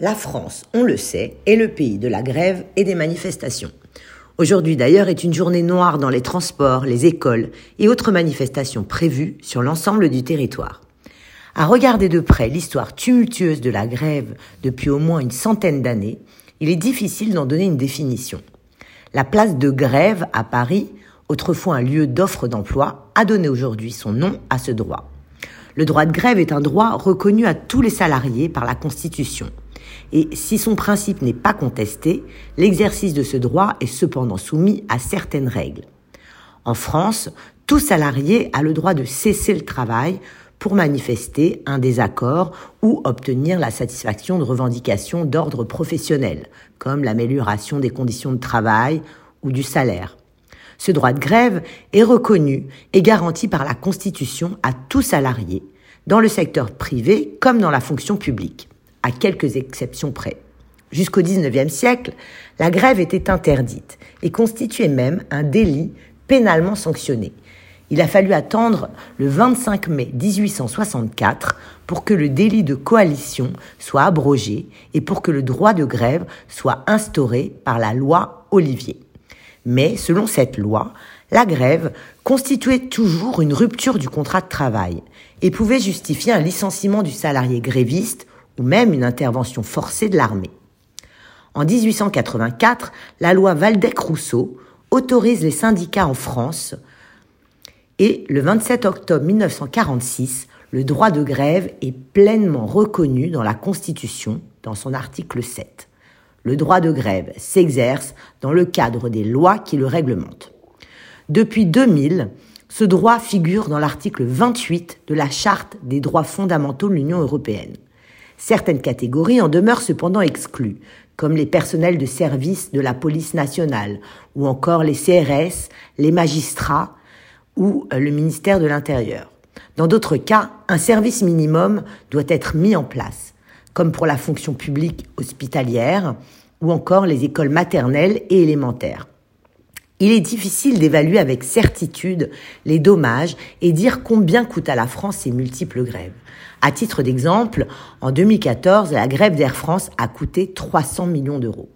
La France, on le sait, est le pays de la grève et des manifestations. Aujourd'hui d'ailleurs est une journée noire dans les transports, les écoles et autres manifestations prévues sur l'ensemble du territoire. À regarder de près l'histoire tumultueuse de la grève depuis au moins une centaine d'années, il est difficile d'en donner une définition. La place de grève à Paris, autrefois un lieu d'offre d'emploi, a donné aujourd'hui son nom à ce droit. Le droit de grève est un droit reconnu à tous les salariés par la Constitution. Et si son principe n'est pas contesté, l'exercice de ce droit est cependant soumis à certaines règles. En France, tout salarié a le droit de cesser le travail pour manifester un désaccord ou obtenir la satisfaction de revendications d'ordre professionnel, comme l'amélioration des conditions de travail ou du salaire. Ce droit de grève est reconnu et garanti par la Constitution à tout salarié, dans le secteur privé comme dans la fonction publique à quelques exceptions près. Jusqu'au XIXe siècle, la grève était interdite et constituait même un délit pénalement sanctionné. Il a fallu attendre le 25 mai 1864 pour que le délit de coalition soit abrogé et pour que le droit de grève soit instauré par la loi Olivier. Mais selon cette loi, la grève constituait toujours une rupture du contrat de travail et pouvait justifier un licenciement du salarié gréviste ou même une intervention forcée de l'armée. En 1884, la loi Valdec-Rousseau autorise les syndicats en France et le 27 octobre 1946, le droit de grève est pleinement reconnu dans la Constitution dans son article 7. Le droit de grève s'exerce dans le cadre des lois qui le réglementent. Depuis 2000, ce droit figure dans l'article 28 de la Charte des droits fondamentaux de l'Union européenne. Certaines catégories en demeurent cependant exclues, comme les personnels de service de la police nationale, ou encore les CRS, les magistrats ou euh, le ministère de l'Intérieur. Dans d'autres cas, un service minimum doit être mis en place, comme pour la fonction publique hospitalière ou encore les écoles maternelles et élémentaires. Il est difficile d'évaluer avec certitude les dommages et dire combien coûtent à la France ces multiples grèves. À titre d'exemple, en 2014, la grève d'Air France a coûté 300 millions d'euros.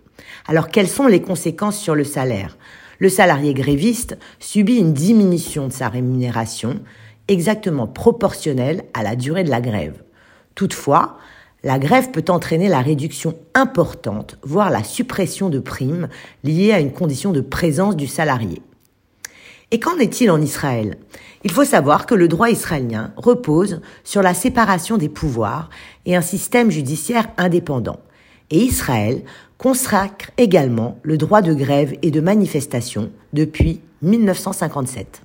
Alors quelles sont les conséquences sur le salaire? Le salarié gréviste subit une diminution de sa rémunération exactement proportionnelle à la durée de la grève. Toutefois, la grève peut entraîner la réduction importante, voire la suppression de primes liées à une condition de présence du salarié. Et qu'en est-il en Israël? Il faut savoir que le droit israélien repose sur la séparation des pouvoirs et un système judiciaire indépendant. Et Israël consacre également le droit de grève et de manifestation depuis 1957.